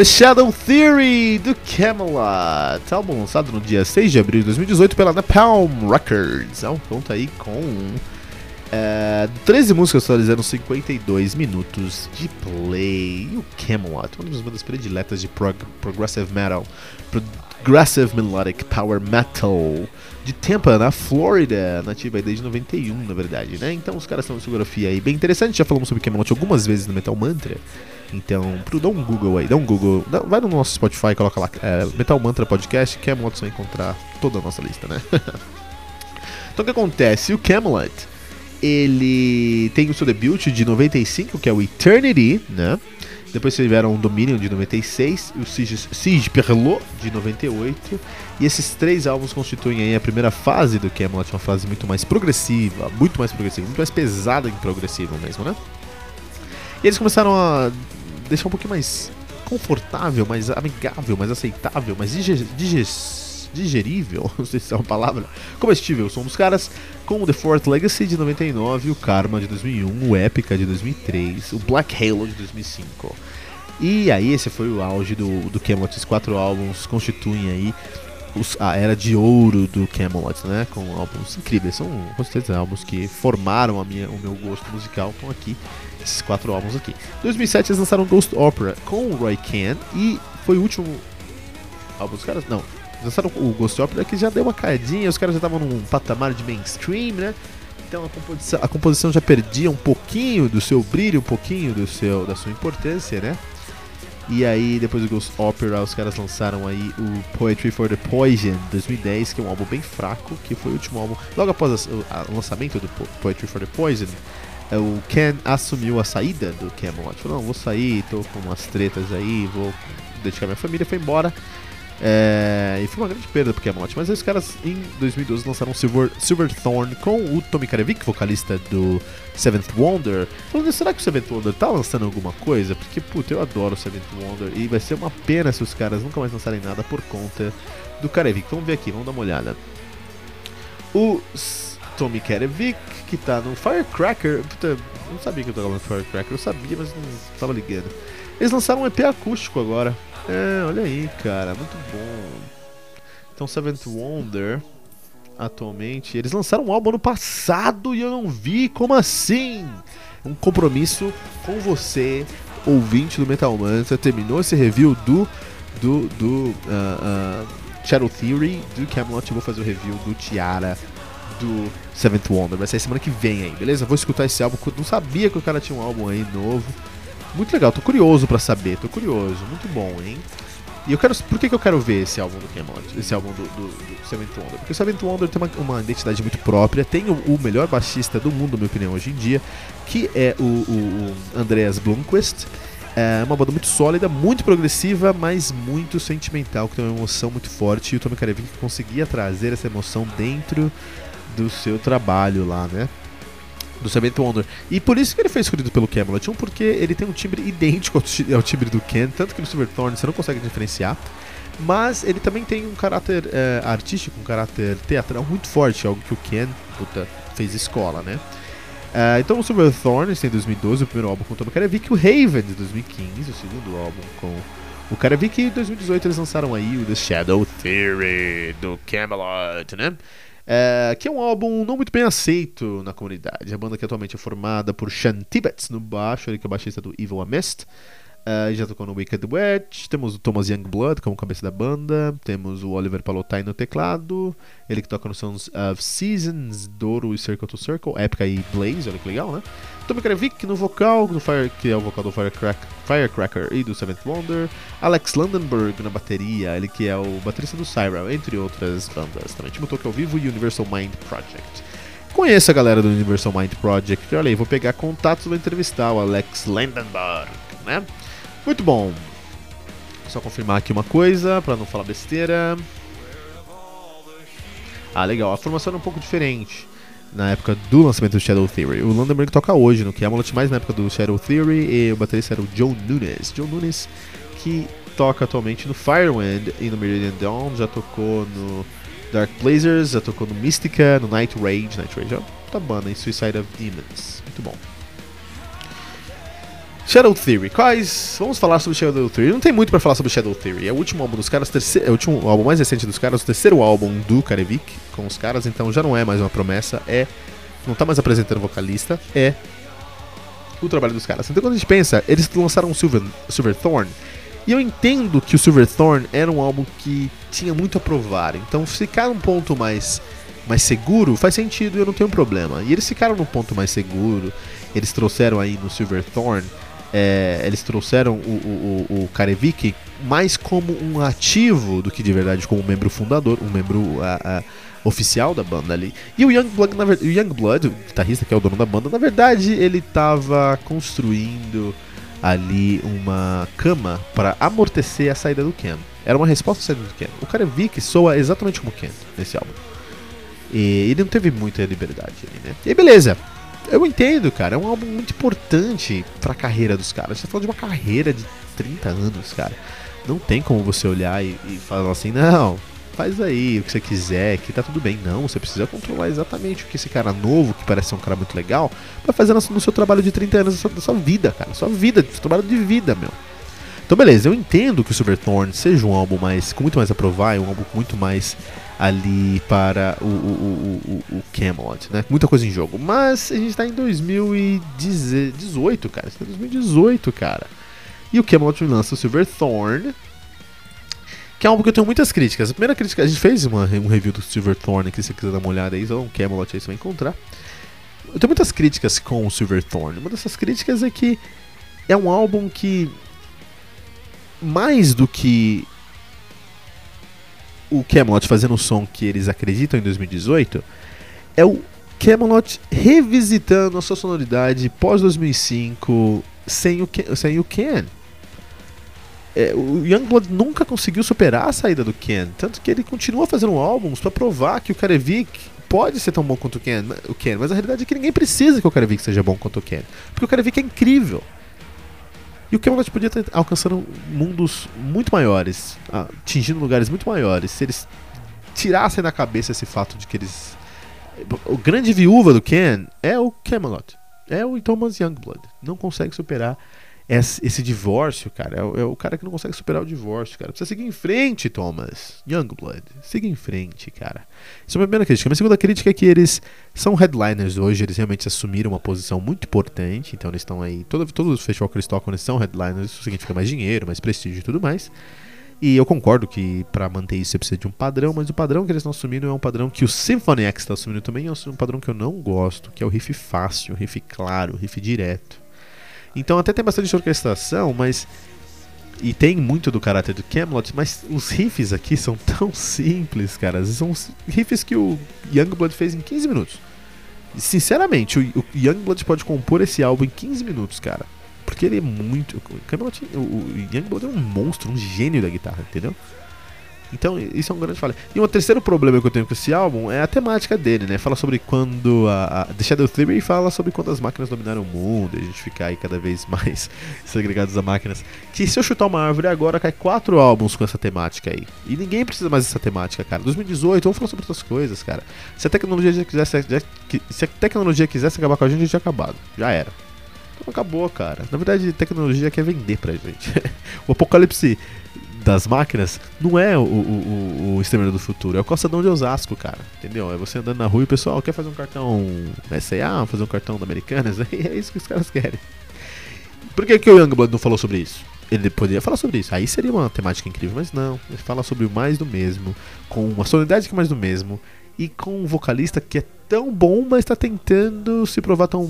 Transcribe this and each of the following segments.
The Shadow Theory do Camelot, álbum lançado no dia 6 de abril de 2018 pela Napalm Records. É um conta aí com é, 13 músicas atualizando 52 minutos de play. E o Camelot, uma das bandas prediletas de prog progressive metal, progressive melodic power metal de Tampa, na Flórida, nativa desde 91, na verdade, né? Então os caras têm uma discografia aí bem interessante, já falamos sobre Camelot algumas vezes no Metal Mantra. Então, dá um Google aí, dá um Google, dá, vai no nosso Spotify, coloca lá é, Metal Mantra Podcast, Camelot, você vai encontrar toda a nossa lista, né? então o que acontece? O Camelot, ele tem o seu debut de 95, que é o Eternity, né? Depois tiveram o Dominion de 96 e o Siege, Perlot de 98. E esses três álbuns constituem a primeira fase do Camelot, uma fase muito mais progressiva, muito mais progressiva, muito mais pesada em progressivo mesmo, né? E eles começaram a deixar um pouquinho mais confortável, mais amigável, mais aceitável, mais digerível, não sei se é uma palavra, comestível. São dos caras com o The Fourth Legacy de 99, o Karma de 2001, o Epica de 2003, o Black Halo de 2005. E aí esse foi o auge do, do Camelot, esses quatro álbuns constituem aí os, a era de ouro do Camelot, né? Com álbuns incríveis, são com certeza álbuns que formaram a minha, o meu gosto musical, estão aqui esses quatro álbuns aqui. Em 2007 eles lançaram Ghost Opera com o Roy Kent e foi o último álbum dos caras. Não, lançaram o Ghost Opera que já deu uma caidinha, os caras já estavam num patamar de mainstream, né? Então a composição, a composição já perdia um pouquinho do seu brilho, um pouquinho do seu, da sua importância, né? E aí, depois do Ghost Opera, os caras lançaram aí o Poetry for the Poison 2010, que é um álbum bem fraco, que foi o último álbum. Logo após o lançamento do Poetry for the Poison, é, o Ken assumiu a saída do Camelot. Falou, não, vou sair, tô com umas tretas aí, vou dedicar minha família, foi embora. É, e foi uma grande perda pro Camelot. Mas os caras em 2012 lançaram Silver, Silverthorn com o Tommy Karevic, vocalista do Seventh Wonder. Falando, será que o Seventh Wonder tá lançando alguma coisa? Porque, puta, eu adoro o Seventh Wonder e vai ser uma pena se os caras nunca mais lançarem nada por conta do Karevic. Vamos ver aqui, vamos dar uma olhada. O Tommy Kerevic, que tá no Firecracker. Puta, não sabia que eu tava no Firecracker, eu sabia, mas não tava ligando. Eles lançaram um EP acústico agora. É, olha aí, cara, muito bom. Então, Seventh Wonder, atualmente, eles lançaram um álbum ano passado e eu não vi, como assim? Um compromisso com você, ouvinte do Metal Mantra, terminou esse review do do, do uh, uh, Shadow Theory do Camelot. Eu vou fazer o review do Tiara do Seventh Wonder. Vai sair semana que vem aí, beleza? Vou escutar esse álbum. Não sabia que o cara tinha um álbum aí novo. Muito legal, tô curioso para saber, tô curioso. Muito bom, hein? E eu quero. Por que, que eu quero ver esse álbum do Camelot? Esse álbum do, do, do Seventh Wonder? Porque o Seventh Wonder tem uma, uma identidade muito própria. Tem o, o, melhor baixista do mundo, na minha opinião, hoje em dia, que é o, o, o Andreas Blomqvist. É uma banda muito sólida, muito progressiva, mas muito sentimental, que tem uma emoção muito forte. E o Tommy Karevic conseguia trazer essa emoção dentro do seu trabalho lá, né? Do Seventh Wonder. E por isso que ele foi escolhido pelo Camelot. Um, porque ele tem um timbre idêntico ao timbre do Ken, tanto que no Silverthorn você não consegue diferenciar. Mas ele também tem um caráter é, artístico, um caráter teatral muito forte, algo que o Ken puta, fez escola, né? Uh, então o Silverthorn tem 2012, o primeiro álbum com o Tom Karevik, o Raven de 2015, o segundo álbum com o Karevik, e em 2018 eles lançaram aí o The Shadow Theory do Camelot, né? Uh, que é um álbum não muito bem aceito na comunidade. A banda que atualmente é formada por Sean Tibbets no baixo, ele que é o baixista do Evil Amist, Uh, já tocou no Wicked Witch, temos o Thomas Youngblood como cabeça da banda, temos o Oliver Palotai no teclado, ele que toca no Sons of Seasons, Doro e Circle to Circle, Épica e Blaze, olha que legal, né? Tommy Kravik no vocal, Fire, que é o vocal do Firecrack, Firecracker e do Seventh Wonder, Alex Landenberg na bateria, ele que é o baterista do Cyril, entre outras bandas. Também Timo Toque ao Vivo e Universal Mind Project. Conheço a galera do Universal Mind Project, olha aí, vou pegar contatos e vou entrevistar o Alex Landenberg, né? Muito bom. Só confirmar aqui uma coisa, para não falar besteira. Ah, legal. A formação era um pouco diferente na época do lançamento do Shadow Theory. O Landenberg toca hoje no Camelot, mais na época do Shadow Theory, e o baterista era o Joe Nunes. Joe Nunes, que toca atualmente no Firewind e no Meridian Dawn, já tocou no Dark Blazers, já tocou no Mystica, no Night Rage. Night Rage é uma banda em Suicide of Demons. Muito bom. Shadow Theory. Quais? Vamos falar sobre Shadow Theory. Não tem muito para falar sobre Shadow Theory. É o último álbum dos caras, terceiro, é o último álbum mais recente dos caras, o terceiro álbum do Karevik com os caras, então já não é mais uma promessa, é não tá mais apresentando vocalista, é o trabalho dos caras. Então quando a gente pensa, eles lançaram o Silver, Silverthorn, e eu entendo que o Silverthorn era um álbum que tinha muito a provar. Então ficar num ponto mais mais seguro faz sentido eu não tenho problema. E eles ficaram num ponto mais seguro. Eles trouxeram aí no Silverthorn é, eles trouxeram o, o, o Karevik mais como um ativo do que de verdade como um membro fundador, um membro a, a, oficial da banda ali. E o Youngblood, na o Youngblood, o guitarrista que é o dono da banda, na verdade ele estava construindo ali uma cama para amortecer a saída do Ken. Era uma resposta à saída do Ken. O Karevik soa exatamente como Ken nesse álbum. E ele não teve muita liberdade ali, né? E beleza, eu entendo, cara. É um álbum muito importante pra carreira dos caras. Você tá falando de uma carreira de 30 anos, cara. Não tem como você olhar e, e falar assim, não, faz aí o que você quiser, que tá tudo bem. Não, você precisa controlar exatamente o que esse cara novo, que parece ser um cara muito legal, vai fazer no, seu trabalho de 30 anos da sua, sua vida, cara. Sua vida, seu trabalho de vida, meu. Então, beleza, eu entendo que o Silverthorn seja um álbum mais, com muito mais a provar, um álbum com muito mais ali para o, o, o, o, Camelot, né? Muita coisa em jogo. Mas a gente está em 2018, cara. Está em 2018, cara. E o Camelot lança o Silverthorn, que é um álbum que eu tenho muitas críticas. A primeira crítica, a gente fez uma, um review do Silverthorn aqui, se você quiser dar uma olhada aí, então Camelot aí você vai encontrar. Eu tenho muitas críticas com o Silverthorn. Uma dessas críticas é que é um álbum que mais do que o Camelot fazendo o som que eles acreditam em 2018 é o Camelot revisitando a sua sonoridade pós 2005 sem o Ken, sem o Ken. É, o Youngblood nunca conseguiu superar a saída do Ken, tanto que ele continua fazendo álbuns para provar que o Karevik pode ser tão bom quanto o Ken, o Ken, mas a realidade é que ninguém precisa que o Karevik seja bom quanto o Ken, porque o Karevik é incrível. E o Camelot podia estar alcançando mundos muito maiores, atingindo lugares muito maiores, se eles tirassem da cabeça esse fato de que eles. O grande viúva do Ken é o Camelot. É o Thomas Youngblood. Não consegue superar esse, divórcio, cara. É o, é o, cara que não consegue superar o divórcio, cara. Precisa seguir em frente, Thomas. Youngblood. Siga em frente, cara. Isso é uma primeira crítica. Minha segunda crítica é que eles são headliners hoje. Eles realmente assumiram uma posição muito importante. Então eles estão aí. Todo, todo festival que eles tocam, eles são headliners. Isso significa mais dinheiro, mais prestígio e tudo mais. E eu concordo que para manter isso você precisa de um padrão, mas o padrão que eles estão assumindo é um padrão que o Symphony X está assumindo também, é um padrão que eu não gosto, que é o riff fácil, o riff claro, o riff direto. Então até tem bastante orquestração, mas. E tem muito do caráter do Camelot, mas os riffs aqui são tão simples, cara. São riffs que o Youngblood fez em 15 minutos. Sinceramente, o, Youngblood pode compor esse álbum em 15 minutos, cara. Porque ele é muito. O, Camelot, o Youngblood é um monstro, um gênio da guitarra, entendeu? Então, isso é um grande falha. E um terceiro problema que eu tenho com esse álbum é a temática dele, né? Fala sobre quando a, a The Shadow Theory fala sobre quando as máquinas dominaram o mundo e a gente ficar aí cada vez mais segregados a máquinas. Que se eu chutar uma árvore agora, cai quatro álbuns com essa temática aí. E ninguém precisa mais dessa temática, cara. 2018, vamos falar sobre outras coisas, cara. Se a tecnologia já quisesse, já, se a tecnologia quisesse acabar com a gente, já tinha acabado. Já era. Então acabou, cara. Na verdade, tecnologia quer vender pra gente. o apocalipse das máquinas não é o, o, o, o Exterminador do Futuro, é o Calçadão de Osasco, cara. Entendeu? É você andando na rua e o pessoal quer fazer um cartão SA, fazer um cartão da Americanas, é isso que os caras querem. Por que, que o Youngblood não falou sobre isso? Ele poderia falar sobre isso, aí seria uma temática incrível, mas não. Ele fala sobre o mais do mesmo, com uma sonoridade que é mais do mesmo, e com um vocalista que é tão bom, mas está tentando se provar tão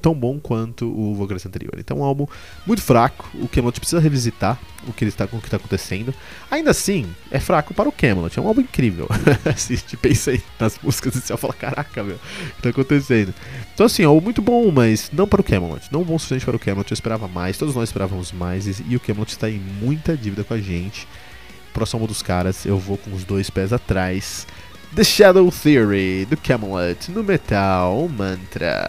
tão bom quanto o vocalista anterior. Então, é um álbum muito fraco. O Camelot precisa revisitar o que está o que está acontecendo. Ainda assim, é fraco para o Camelot. É um álbum incrível. Se gente pensa aí nas músicas e você fala, caraca, meu, o que está acontecendo? Então, assim, é um álbum muito bom, mas não para o Camelot. Não bom o suficiente para o Camelot. Eu esperava mais. Todos nós esperávamos mais. E o Camelot está em muita dívida com a gente. Próximo dos caras, eu vou com os dois pés atrás. The Shadow Theory do Camelot no Metal Mantra.